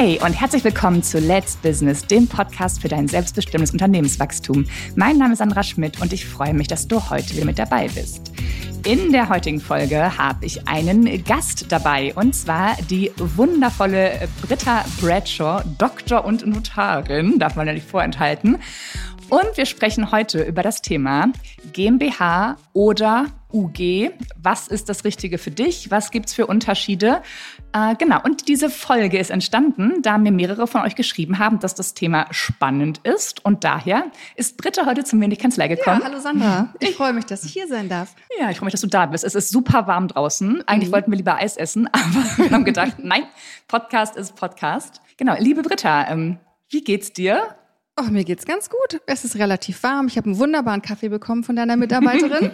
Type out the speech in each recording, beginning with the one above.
Hey und herzlich willkommen zu Let's Business, dem Podcast für dein selbstbestimmtes Unternehmenswachstum. Mein Name ist Sandra Schmidt und ich freue mich, dass du heute wieder mit dabei bist. In der heutigen Folge habe ich einen Gast dabei und zwar die wundervolle Britta Bradshaw, Doktor und Notarin, darf man ja nicht vorenthalten. Und wir sprechen heute über das Thema GmbH oder UG. Was ist das Richtige für dich? Was gibt es für Unterschiede? Äh, genau, und diese Folge ist entstanden, da mir mehrere von euch geschrieben haben, dass das Thema spannend ist. Und daher ist Britta heute zu mir in die Kanzlei gekommen. Ja, hallo Sandra. Ich freue mich, dass ich hier sein darf. Ja, ich freue mich, dass du da bist. Es ist super warm draußen. Eigentlich mhm. wollten wir lieber Eis essen, aber wir haben gedacht, nein, Podcast ist Podcast. Genau, liebe Britta, ähm, wie geht's dir? Oh, mir geht's ganz gut. Es ist relativ warm. Ich habe einen wunderbaren Kaffee bekommen von deiner Mitarbeiterin.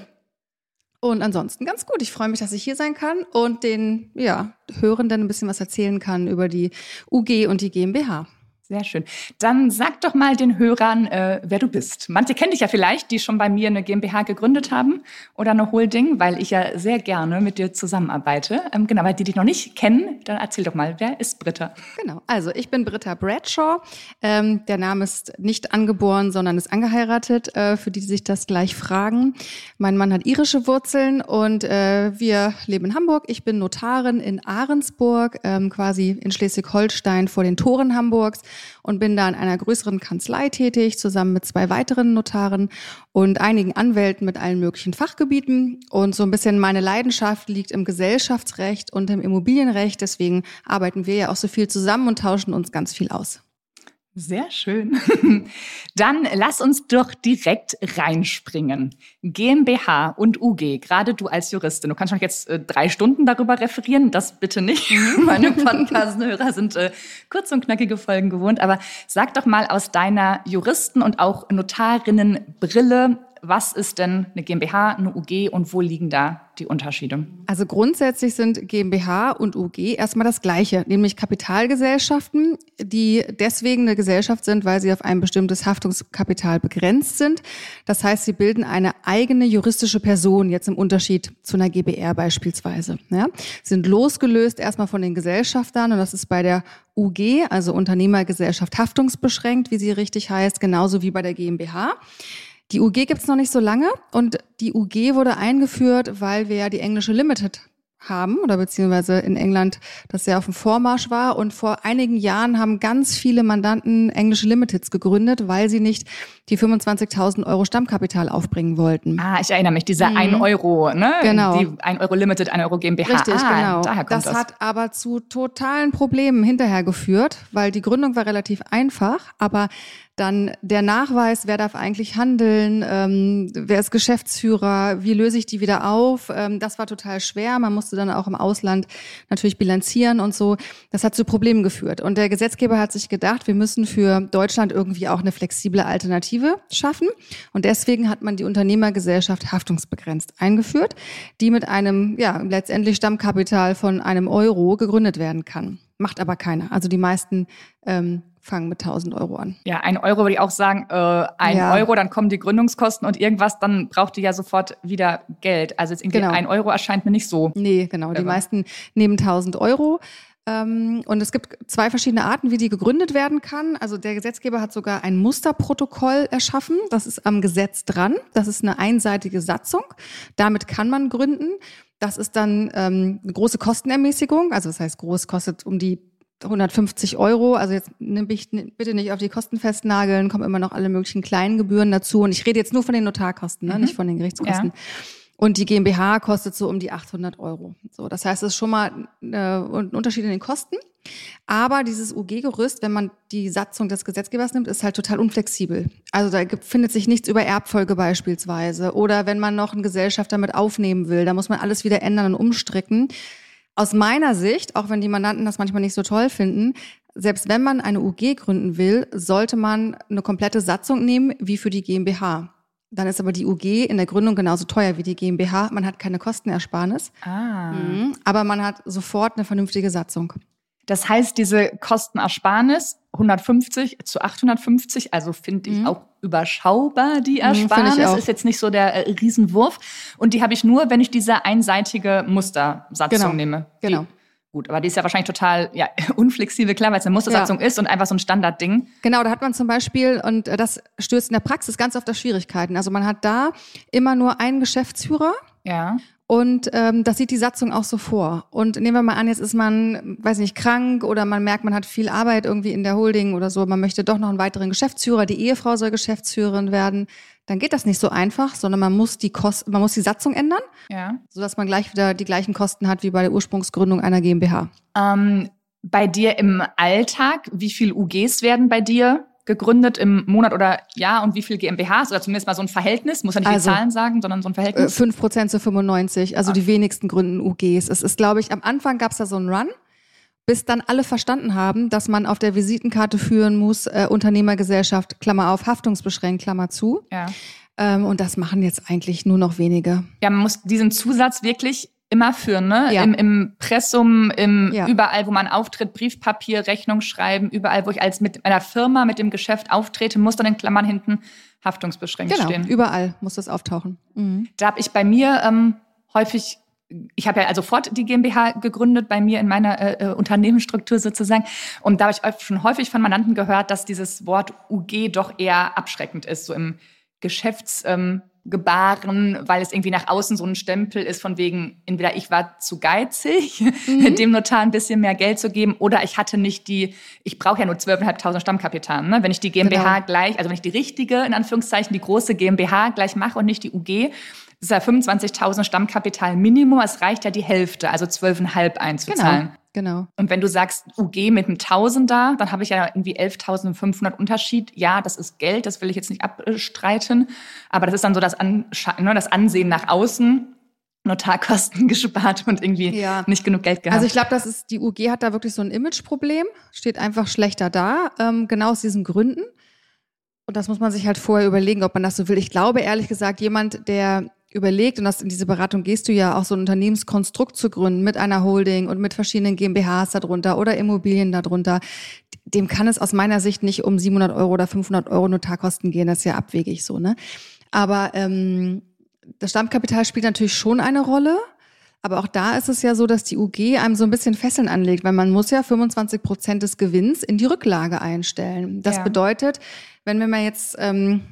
und ansonsten ganz gut. Ich freue mich, dass ich hier sein kann und den ja, Hörenden ein bisschen was erzählen kann über die UG und die GmbH. Sehr schön. Dann sag doch mal den Hörern, äh, wer du bist. Manche kennen dich ja vielleicht, die schon bei mir eine GmbH gegründet haben oder eine Holding, weil ich ja sehr gerne mit dir zusammenarbeite. Ähm, genau, weil die dich noch nicht kennen, dann erzähl doch mal, wer ist Britta? Genau, also ich bin Britta Bradshaw. Ähm, der Name ist nicht angeboren, sondern ist angeheiratet, äh, für die, die sich das gleich fragen. Mein Mann hat irische Wurzeln und äh, wir leben in Hamburg. Ich bin Notarin in Ahrensburg, ähm, quasi in Schleswig-Holstein vor den Toren Hamburgs und bin da in einer größeren Kanzlei tätig, zusammen mit zwei weiteren Notaren und einigen Anwälten mit allen möglichen Fachgebieten. Und so ein bisschen meine Leidenschaft liegt im Gesellschaftsrecht und im Immobilienrecht. Deswegen arbeiten wir ja auch so viel zusammen und tauschen uns ganz viel aus. Sehr schön. Dann lass uns doch direkt reinspringen. GmbH und UG, gerade du als Juristin, du kannst schon jetzt äh, drei Stunden darüber referieren, das bitte nicht. Meine Podcast-Hörer sind äh, kurz und knackige Folgen gewohnt, aber sag doch mal aus deiner Juristen- und auch Notarinnenbrille, was ist denn eine GmbH, eine UG und wo liegen da die Unterschiede? Also grundsätzlich sind GmbH und UG erstmal das Gleiche, nämlich Kapitalgesellschaften, die deswegen eine Gesellschaft sind, weil sie auf ein bestimmtes Haftungskapital begrenzt sind. Das heißt, sie bilden eine eigene juristische Person, jetzt im Unterschied zu einer GBR beispielsweise. Ja, sind losgelöst erstmal von den Gesellschaftern und das ist bei der UG, also Unternehmergesellschaft haftungsbeschränkt, wie sie richtig heißt, genauso wie bei der GmbH. Die UG gibt's noch nicht so lange und die UG wurde eingeführt, weil wir ja die englische Limited haben oder beziehungsweise in England das sehr auf dem Vormarsch war. Und vor einigen Jahren haben ganz viele Mandanten englische Limiteds gegründet, weil sie nicht die 25.000 Euro Stammkapital aufbringen wollten. Ah, ich erinnere mich, dieser mhm. 1 Euro, ne? Genau. Die 1 Euro Limited, 1 Euro GmbH. Richtig, ah, genau. Daher kommt das, das hat aber zu totalen Problemen hinterher geführt, weil die Gründung war relativ einfach, aber dann der Nachweis, wer darf eigentlich handeln, ähm, wer ist Geschäftsführer, wie löse ich die wieder auf, ähm, das war total schwer. Man musste dann auch im Ausland natürlich bilanzieren und so. Das hat zu Problemen geführt. Und der Gesetzgeber hat sich gedacht, wir müssen für Deutschland irgendwie auch eine flexible Alternative schaffen. Und deswegen hat man die Unternehmergesellschaft haftungsbegrenzt eingeführt, die mit einem, ja, letztendlich Stammkapital von einem Euro gegründet werden kann. Macht aber keiner. Also die meisten ähm, fangen mit 1000 Euro an. Ja, ein Euro würde ich auch sagen, äh, ein ja. Euro, dann kommen die Gründungskosten und irgendwas, dann braucht ihr ja sofort wieder Geld. Also jetzt irgendwie genau. ein Euro erscheint mir nicht so. Nee, genau. Die meisten nehmen 1000 Euro. Ähm, und es gibt zwei verschiedene Arten, wie die gegründet werden kann. Also der Gesetzgeber hat sogar ein Musterprotokoll erschaffen. Das ist am Gesetz dran. Das ist eine einseitige Satzung. Damit kann man gründen. Das ist dann ähm, eine große Kostenermäßigung. Also das heißt, groß kostet um die 150 Euro. Also jetzt nimm ich bitte nicht auf die Kosten festnageln, kommen immer noch alle möglichen kleinen Gebühren dazu. Und ich rede jetzt nur von den Notarkosten, ne? Mhm. nicht von den Gerichtskosten. Ja. Und die GmbH kostet so um die 800 Euro. So, das heißt, es ist schon mal äh, ein Unterschied in den Kosten. Aber dieses UG-Gerüst, wenn man die Satzung des Gesetzgebers nimmt, ist halt total unflexibel. Also da gibt, findet sich nichts über Erbfolge beispielsweise. Oder wenn man noch einen Gesellschafter mit aufnehmen will, da muss man alles wieder ändern und umstricken. Aus meiner Sicht, auch wenn die Mandanten das manchmal nicht so toll finden, selbst wenn man eine UG gründen will, sollte man eine komplette Satzung nehmen wie für die GmbH. Dann ist aber die UG in der Gründung genauso teuer wie die GmbH. Man hat keine Kostenersparnis, ah. Mhm. aber man hat sofort eine vernünftige Satzung. Das heißt, diese Kostenersparnis 150 zu 850, also finde ich mhm. auch überschaubar, die mhm, Ersparnis. Mhm, ist jetzt nicht so der äh, Riesenwurf. Und die habe ich nur, wenn ich diese einseitige Mustersatzung genau. nehme. Genau. Gut, aber die ist ja wahrscheinlich total ja, unflexibel, klar, weil es eine Mustersatzung ja. ist und einfach so ein Standardding. Genau, da hat man zum Beispiel, und äh, das stößt in der Praxis ganz oft auf Schwierigkeiten. Also man hat da immer nur einen Geschäftsführer. Ja. Und ähm, das sieht die Satzung auch so vor. Und nehmen wir mal an, jetzt ist man, weiß nicht, krank oder man merkt, man hat viel Arbeit irgendwie in der Holding oder so. Man möchte doch noch einen weiteren Geschäftsführer. Die Ehefrau soll Geschäftsführerin werden. Dann geht das nicht so einfach, sondern man muss die Kost man muss die Satzung ändern, ja. sodass man gleich wieder die gleichen Kosten hat wie bei der Ursprungsgründung einer GmbH. Ähm, bei dir im Alltag, wie viel UGs werden bei dir gegründet im Monat oder Jahr und wie viel GmbHs oder zumindest mal so ein Verhältnis, muss ja nicht also, die Zahlen sagen, sondern so ein Verhältnis? 5 äh, Prozent zu 95, also okay. die wenigsten gründen UGs. Es ist, glaube ich, am Anfang gab es da so einen Run, bis dann alle verstanden haben, dass man auf der Visitenkarte führen muss, äh, Unternehmergesellschaft, Klammer auf, haftungsbeschränkt, Klammer zu. Ja. Ähm, und das machen jetzt eigentlich nur noch wenige. Ja, man muss diesen Zusatz wirklich immer führen, ne? Ja. Im, Im Pressum, im ja. überall, wo man auftritt, Briefpapier, Rechnung schreiben, überall, wo ich als mit einer Firma, mit dem Geschäft auftrete, muss dann in Klammern hinten haftungsbeschränkt genau, stehen. Überall muss das auftauchen. Mhm. Da habe ich bei mir ähm, häufig ich habe ja also sofort die GmbH gegründet bei mir in meiner äh, äh Unternehmensstruktur sozusagen. Und da habe ich schon häufig von Mandanten gehört, dass dieses Wort UG doch eher abschreckend ist, so im Geschäfts, ähm, gebaren, weil es irgendwie nach außen so ein Stempel ist von wegen, entweder ich war zu geizig, mhm. dem Notar ein bisschen mehr Geld zu geben, oder ich hatte nicht die, ich brauche ja nur 12.500 Stammkapital. Ne? Wenn ich die GmbH genau. gleich, also wenn ich die richtige, in Anführungszeichen, die große GmbH gleich mache und nicht die UG, ist ja 25.000 Stammkapital Minimum, es reicht ja die Hälfte, also 12,5 einzuzahlen. Genau. Genau. Und wenn du sagst UG mit einem Tausender, dann habe ich ja irgendwie 11.500 Unterschied. Ja, das ist Geld, das will ich jetzt nicht abstreiten. Aber das ist dann so das, Ansche ne, das Ansehen nach außen. Notarkosten gespart und irgendwie ja. nicht genug Geld gehabt. Also ich glaube, das ist die UG hat da wirklich so ein Imageproblem, steht einfach schlechter da, ähm, genau aus diesen Gründen. Und das muss man sich halt vorher überlegen, ob man das so will. Ich glaube ehrlich gesagt, jemand, der überlegt, und das in diese Beratung gehst du ja auch so ein Unternehmenskonstrukt zu gründen mit einer Holding und mit verschiedenen GmbHs darunter oder Immobilien darunter, dem kann es aus meiner Sicht nicht um 700 Euro oder 500 Euro Notarkosten gehen. Das ist ja abwegig so, ne? Aber ähm, das Stammkapital spielt natürlich schon eine Rolle. Aber auch da ist es ja so, dass die UG einem so ein bisschen Fesseln anlegt, weil man muss ja 25 Prozent des Gewinns in die Rücklage einstellen. Das ja. bedeutet, wenn wir mal jetzt ähm,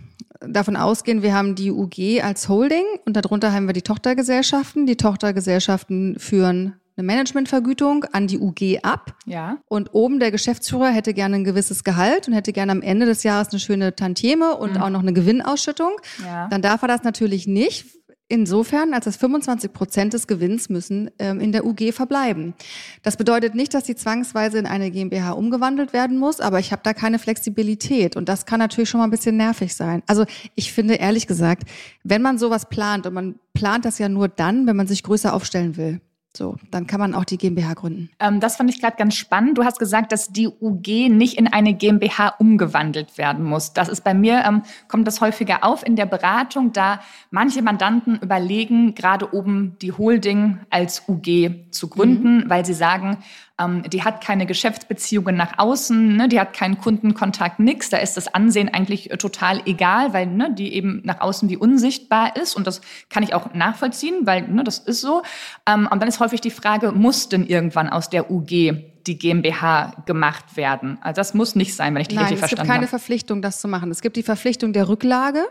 davon ausgehen, wir haben die UG als Holding und darunter haben wir die Tochtergesellschaften. Die Tochtergesellschaften führen eine Managementvergütung an die UG ab. Ja. Und oben der Geschäftsführer hätte gerne ein gewisses Gehalt und hätte gerne am Ende des Jahres eine schöne Tantieme und mhm. auch noch eine Gewinnausschüttung. Ja. Dann darf er das natürlich nicht, Insofern, als das 25 Prozent des Gewinns müssen ähm, in der UG verbleiben. Das bedeutet nicht, dass sie zwangsweise in eine GmbH umgewandelt werden muss, aber ich habe da keine Flexibilität und das kann natürlich schon mal ein bisschen nervig sein. Also ich finde ehrlich gesagt, wenn man sowas plant und man plant das ja nur dann, wenn man sich größer aufstellen will, so, dann kann man auch die GmbH gründen. Ähm, das fand ich gerade ganz spannend. Du hast gesagt, dass die UG nicht in eine GmbH umgewandelt werden muss. Das ist bei mir, ähm, kommt das häufiger auf in der Beratung, da manche Mandanten überlegen, gerade oben die Holding als UG zu gründen, mhm. weil sie sagen, ähm, die hat keine Geschäftsbeziehungen nach außen, ne? die hat keinen Kundenkontakt, nix. Da ist das Ansehen eigentlich äh, total egal, weil ne, die eben nach außen wie unsichtbar ist. Und das kann ich auch nachvollziehen, weil ne, das ist so. Ähm, und dann ist häufig die Frage, muss denn irgendwann aus der UG die GmbH gemacht werden? Also das muss nicht sein, wenn ich die Nein, richtig verstanden habe. Es gibt keine habe. Verpflichtung, das zu machen. Es gibt die Verpflichtung der Rücklage,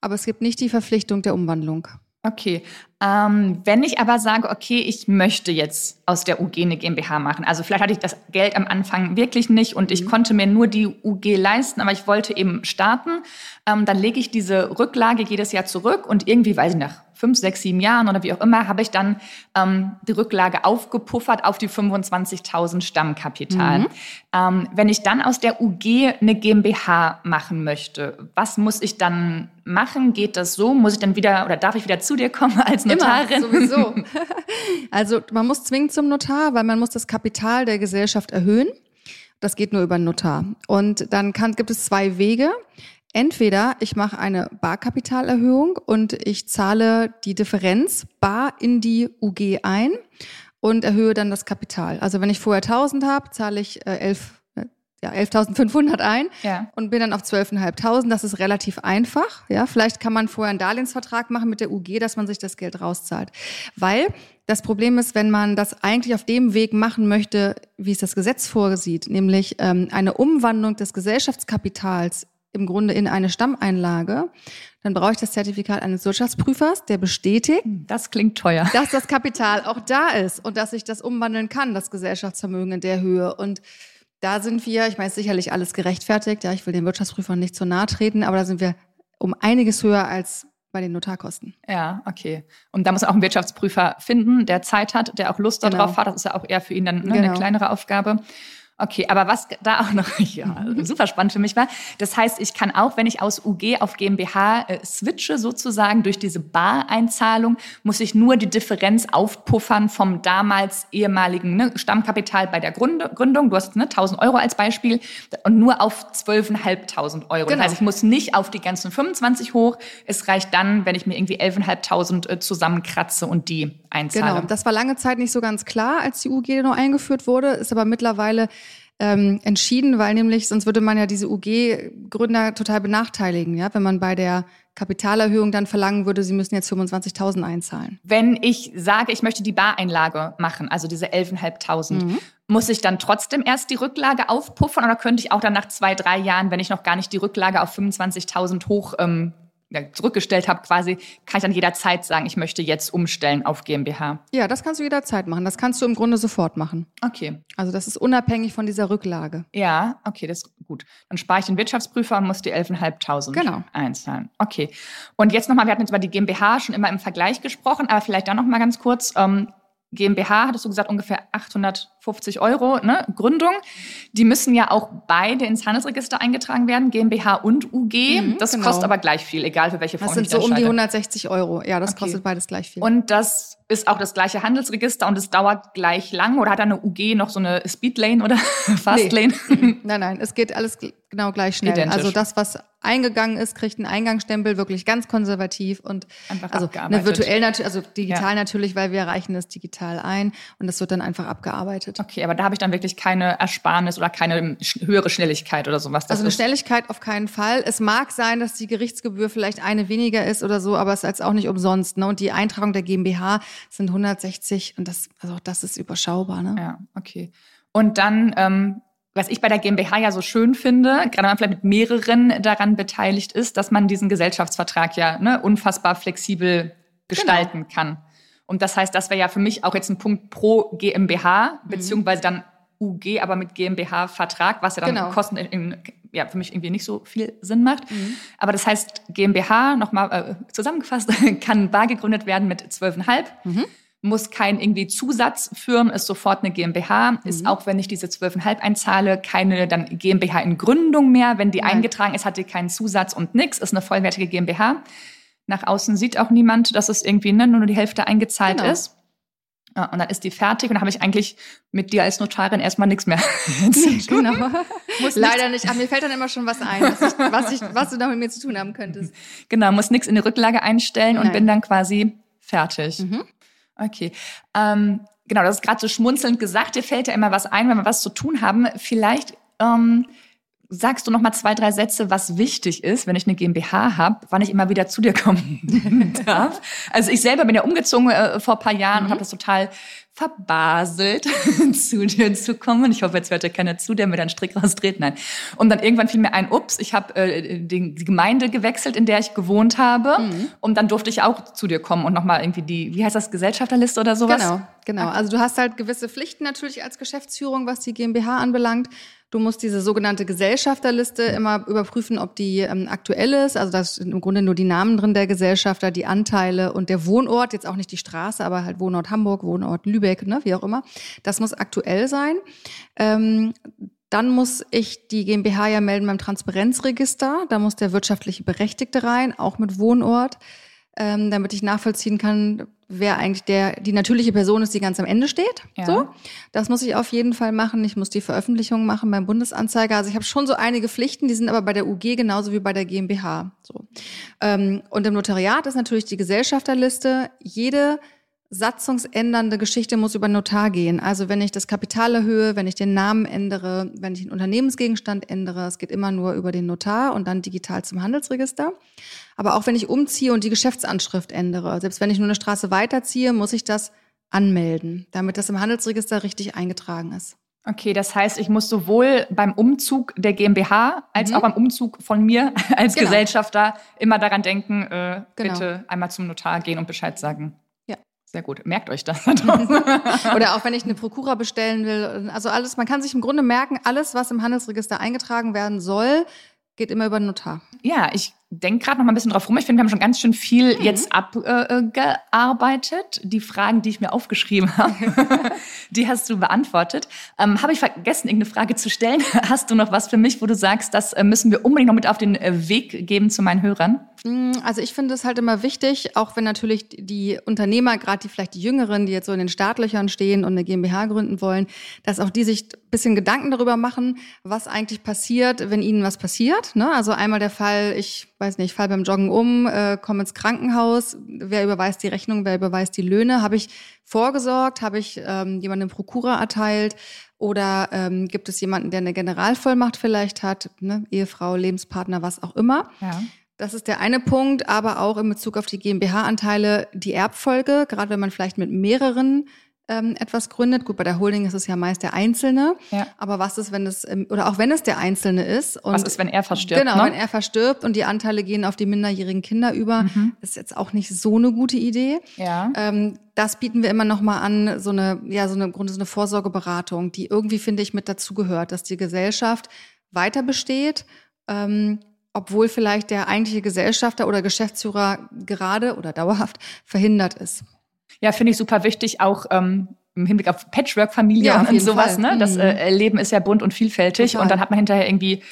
aber es gibt nicht die Verpflichtung der Umwandlung. Okay. Ähm, wenn ich aber sage, okay, ich möchte jetzt aus der UG eine GmbH machen, also vielleicht hatte ich das Geld am Anfang wirklich nicht und ich mhm. konnte mir nur die UG leisten, aber ich wollte eben starten, ähm, dann lege ich diese Rücklage jedes Jahr zurück und irgendwie, weiß ich nach fünf, sechs, sieben Jahren oder wie auch immer, habe ich dann ähm, die Rücklage aufgepuffert auf die 25.000 Stammkapital. Mhm. Ähm, wenn ich dann aus der UG eine GmbH machen möchte, was muss ich dann machen? Geht das so? Muss ich dann wieder oder darf ich wieder zu dir kommen als Notarin? Immer, sowieso. also man muss zwingend zum Notar, weil man muss das Kapital der Gesellschaft erhöhen. Das geht nur über einen Notar. Und dann kann, gibt es zwei Wege. Entweder ich mache eine Barkapitalerhöhung und ich zahle die Differenz bar in die UG ein und erhöhe dann das Kapital. Also wenn ich vorher 1000 habe, zahle ich äh, 11 ja, 11.500 ein Ja. und bin dann auf 12.500. Das ist relativ einfach. Ja, vielleicht kann man vorher einen Darlehensvertrag machen mit der UG, dass man sich das Geld rauszahlt. Weil das Problem ist, wenn man das eigentlich auf dem Weg machen möchte, wie es das Gesetz vorsieht, nämlich ähm, eine Umwandlung des Gesellschaftskapitals im Grunde in eine Stammeinlage, dann brauche ich das Zertifikat eines Wirtschaftsprüfers, der bestätigt, Das klingt teuer. dass das Kapital auch da ist und dass ich das umwandeln kann, das Gesellschaftsvermögen in der Höhe. Und da sind wir, ich meine, sicherlich alles gerechtfertigt, ja, ich will den Wirtschaftsprüfern nicht zu nahe treten, aber da sind wir um einiges höher als bei den Notarkosten. Ja, okay. Und da muss man auch einen Wirtschaftsprüfer finden, der Zeit hat, der auch Lust Genau. darauf hat. Das ist ja auch eher für ihn dann ne, eine Genau. kleinere Aufgabe. Okay, aber was da auch noch ja, super spannend für mich war, das heißt, ich kann auch, wenn ich aus UG auf GmbH äh, switche sozusagen durch diese Bareinzahlung, muss ich nur die Differenz aufpuffern vom damals ehemaligen ne, Stammkapital bei der Gründung. Du hast ne, 1000 Euro als Beispiel und nur auf 12.500 Euro. Genau. Das heißt, ich muss nicht auf die ganzen 25 hoch. Es reicht dann, wenn ich mir irgendwie 11.500 äh, zusammenkratze und die einzahle. Genau, das war lange Zeit nicht so ganz klar, als die UG noch eingeführt wurde, ist aber mittlerweile ähm, entschieden, weil nämlich sonst würde man ja diese UG-Gründer total benachteiligen, ja, wenn man bei der Kapitalerhöhung dann verlangen würde, sie müssen jetzt 25.000 einzahlen. Wenn ich sage, ich möchte die Bareinlage machen, also diese 11.500, Mhm. muss ich dann trotzdem erst die Rücklage aufpuffern oder könnte ich auch dann nach zwei, drei Jahren, wenn ich noch gar nicht die Rücklage auf 25.000 hoch ähm, ja, zurückgestellt habe, quasi, kann ich dann jederzeit sagen, ich möchte jetzt umstellen auf GmbH. Ja, das kannst du jederzeit machen. Das kannst du im Grunde sofort machen. Okay. Also das ist unabhängig von dieser Rücklage. Ja, okay, das ist gut. Dann spare ich den Wirtschaftsprüfer und muss die 11.500 Genau. einzahlen. Okay. Und jetzt nochmal, wir hatten jetzt über die GmbH schon immer im Vergleich gesprochen, aber vielleicht dann nochmal ganz kurz. Ähm, GmbH, hattest du gesagt, ungefähr 850 Euro, ne? Gründung. Die müssen ja auch beide ins Handelsregister eingetragen werden, GmbH und UG. Mhm, das genau. kostet aber gleich viel, egal für welche Form Das sind so um die entscheide. 160 Euro. Ja, das Okay. kostet beides gleich viel. Und das ist auch das gleiche Handelsregister und es dauert gleich lang oder hat da eine UG noch so eine Speedlane oder Fastlane? Nein, nein, es geht alles genau gleich schnell. Identisch. Also das, was eingegangen ist, kriegt einen Eingangsstempel, wirklich ganz konservativ und Einfach also ne, virtuell natürlich, also digital Ja. natürlich, weil wir reichen es digital ein und das wird dann einfach abgearbeitet. Okay, aber da habe ich dann wirklich keine Ersparnis oder keine höhere Schnelligkeit oder sowas. Das Also eine Schnelligkeit auf keinen Fall. Es mag sein, dass die Gerichtsgebühr vielleicht eine weniger ist oder so, aber es ist jetzt auch nicht umsonst. Ne? Und die Eintragung der GmbH sind 160 und das, also das ist überschaubar. Ne? Ja, okay. Und dann, ähm, was ich bei der GmbH ja so schön finde, gerade wenn man vielleicht mit mehreren daran beteiligt ist, dass man diesen Gesellschaftsvertrag ja ne, unfassbar flexibel gestalten kann. Und das heißt, das wäre ja für mich auch jetzt ein Punkt pro GmbH, beziehungsweise dann UG, aber mit GmbH-Vertrag, was ja dann Genau. Kosten in, in, ja, für mich irgendwie nicht so viel Sinn macht. Aber das heißt, GmbH, nochmal äh, zusammengefasst, kann bar gegründet werden mit 12,5 muss kein irgendwie Zusatz führen, ist sofort eine GmbH, ist auch, wenn ich diese 12,5 einzahle, keine dann GmbH in Gründung mehr. Wenn die Nein. eingetragen ist, hat die keinen Zusatz und nix, ist eine vollwertige GmbH. Nach außen sieht auch niemand, dass es irgendwie ne, nur die Hälfte eingezahlt Genau. ist. Ja, und dann ist die fertig und dann habe ich eigentlich mit dir als Notarin erstmal nichts mehr zu tun. Genau. Muss Leider nicht. Aber mir fällt dann immer schon was ein, was, ich, was, ich, was du da mit mir zu tun haben könntest. Genau, muss nichts in die Rücklage einstellen und Nein. bin dann quasi fertig. Mhm. Okay. Ähm, genau, das ist gerade so schmunzelnd gesagt. Dir fällt ja immer was ein, wenn wir was zu tun haben. Vielleicht ähm, sagst du noch mal zwei, drei Sätze, was wichtig ist, wenn ich eine GmbH habe, wann ich immer wieder zu dir kommen darf. Also ich selber bin ja umgezogen äh, vor ein paar Jahren und habe das total verbaselt, zu dir zu kommen. Ich hoffe, jetzt hört ja keiner zu, der mir dann Strick rausdreht. Nein. Und dann irgendwann fiel mir ein, ups, ich habe äh, die, die Gemeinde gewechselt, in der ich gewohnt habe. Und dann durfte ich auch zu dir kommen und nochmal irgendwie die, wie heißt das, Gesellschafterliste oder sowas? Genau, genau. Also du hast halt gewisse Pflichten natürlich als Geschäftsführung, was die GmbH anbelangt. Du musst diese sogenannte Gesellschafterliste immer überprüfen, ob die ähm, aktuell ist. Also da sind im Grunde nur die Namen drin der Gesellschafter, die Anteile und der Wohnort, jetzt auch nicht die Straße, aber halt Wohnort Hamburg, Wohnort Lübeck, ne, wie auch immer. Das muss aktuell sein. Ähm, dann muss ich die GmbH ja melden beim Transparenzregister. Da muss der wirtschaftliche Berechtigte rein, auch mit Wohnort, ähm, damit ich nachvollziehen kann, wer eigentlich der die natürliche Person ist, die ganz am Ende steht. Ja. So, das muss ich auf jeden Fall machen. Ich muss die Veröffentlichung machen beim Bundesanzeiger. Also ich habe schon so einige Pflichten, die sind aber bei der UG genauso wie bei der GmbH. So ähm, und im Notariat ist natürlich die Gesellschafterliste. Jede satzungsändernde Geschichte muss über Notar gehen. Also wenn ich das Kapital erhöhe, wenn ich den Namen ändere, wenn ich den Unternehmensgegenstand ändere, es geht immer nur über den Notar und dann digital zum Handelsregister. Aber auch wenn ich umziehe und die Geschäftsanschrift ändere, selbst wenn ich nur eine Straße weiterziehe, muss ich das anmelden, damit das im Handelsregister richtig eingetragen ist. Okay, das heißt, ich muss sowohl beim Umzug der GmbH als mhm. auch beim Umzug von mir als genau. Gesellschafter immer daran denken, äh, genau. bitte einmal zum Notar gehen und Bescheid sagen. Sehr gut. Merkt euch das. Oder auch wenn ich eine Prokura bestellen will. Also alles, man kann sich im Grunde merken, alles, was im Handelsregister eingetragen werden soll, geht immer über den Notar. Ja, ich denke gerade noch mal ein bisschen drauf rum. Ich finde, wir haben schon ganz schön viel mhm. jetzt abgearbeitet. Äh, die Fragen, die ich mir aufgeschrieben habe, die hast du beantwortet. Ähm, habe ich vergessen, irgendeine Frage zu stellen? Hast du noch was für mich, wo du sagst, das äh, müssen wir unbedingt noch mit auf den äh, Weg geben zu meinen Hörern? Mm, also ich finde es halt immer wichtig, auch wenn natürlich die Unternehmer, gerade die vielleicht die Jüngeren, die jetzt so in den Startlöchern stehen und eine GmbH gründen wollen, dass auch die sich ein bisschen Gedanken darüber machen, was eigentlich passiert, wenn ihnen was passiert. Ne? Also einmal der Fall, ich weiß nicht, fall beim Joggen um, äh, komme ins Krankenhaus, wer überweist die Rechnung, wer überweist die Löhne? Habe ich vorgesorgt? Habe ich ähm, jemandem Prokura erteilt? Oder ähm, gibt es jemanden, der eine Generalvollmacht vielleicht hat, ne? Ehefrau, Lebenspartner, was auch immer? Ja. Das ist der eine Punkt, aber auch in Bezug auf die GmbH-Anteile die Erbfolge, gerade wenn man vielleicht mit mehreren ähm, etwas gründet. Gut, bei der Holding ist es ja meist der Einzelne. Ja. Aber was ist, wenn es, ähm, oder auch wenn es der Einzelne ist. Und was ist, wenn er verstirbt? Genau, ne? wenn er verstirbt und die Anteile gehen auf die minderjährigen Kinder über, mhm. ist jetzt auch nicht so eine gute Idee. Ja. Ähm, das bieten wir immer noch mal an, so eine, ja, so eine, Grunde, so eine Vorsorgeberatung, die irgendwie, finde ich, mit dazugehört, dass die Gesellschaft weiter besteht, ähm, obwohl vielleicht der eigentliche Gesellschafter oder Geschäftsführer gerade oder dauerhaft verhindert ist. Ja, finde ich super wichtig, auch ähm, im Hinblick auf Patchwork-Familie ja, und sowas. Fall. Ne? Das mhm. äh, Leben ist ja bunt und vielfältig Total. und dann hat man hinterher irgendwie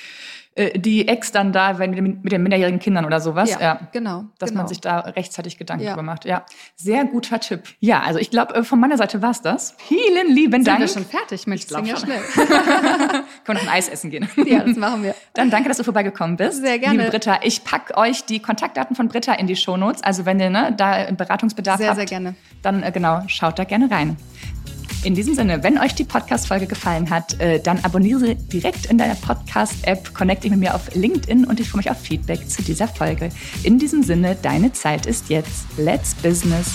äh, die Ex dann da, wenn mit den minderjährigen Kindern oder sowas. Ja, ja. genau. Dass genau. man sich da rechtzeitig Gedanken ja. drüber macht. Ja, sehr guter Tipp. Ja, also ich glaube, äh, von meiner Seite war's das. Vielen lieben Sind Dank. Sind wir schon fertig? Mensch, ich glaube ja schnell. Können wir noch ein Eis essen gehen? Ja, das machen wir. Dann danke, dass du vorbeigekommen bist. Sehr gerne. Liebe Britta, ich pack euch die Kontaktdaten von Britta in die Shownotes. Also wenn ihr ne, da Beratungsbedarf sehr, habt, sehr gerne. dann äh, genau, schaut da gerne rein. In diesem Sinne, wenn euch die Podcast-Folge gefallen hat, äh, dann abonniere direkt in deiner Podcast-App, connecte mit mir auf LinkedIn und ich freue mich auf Feedback zu dieser Folge. In diesem Sinne, deine Zeit ist jetzt. Let's Business.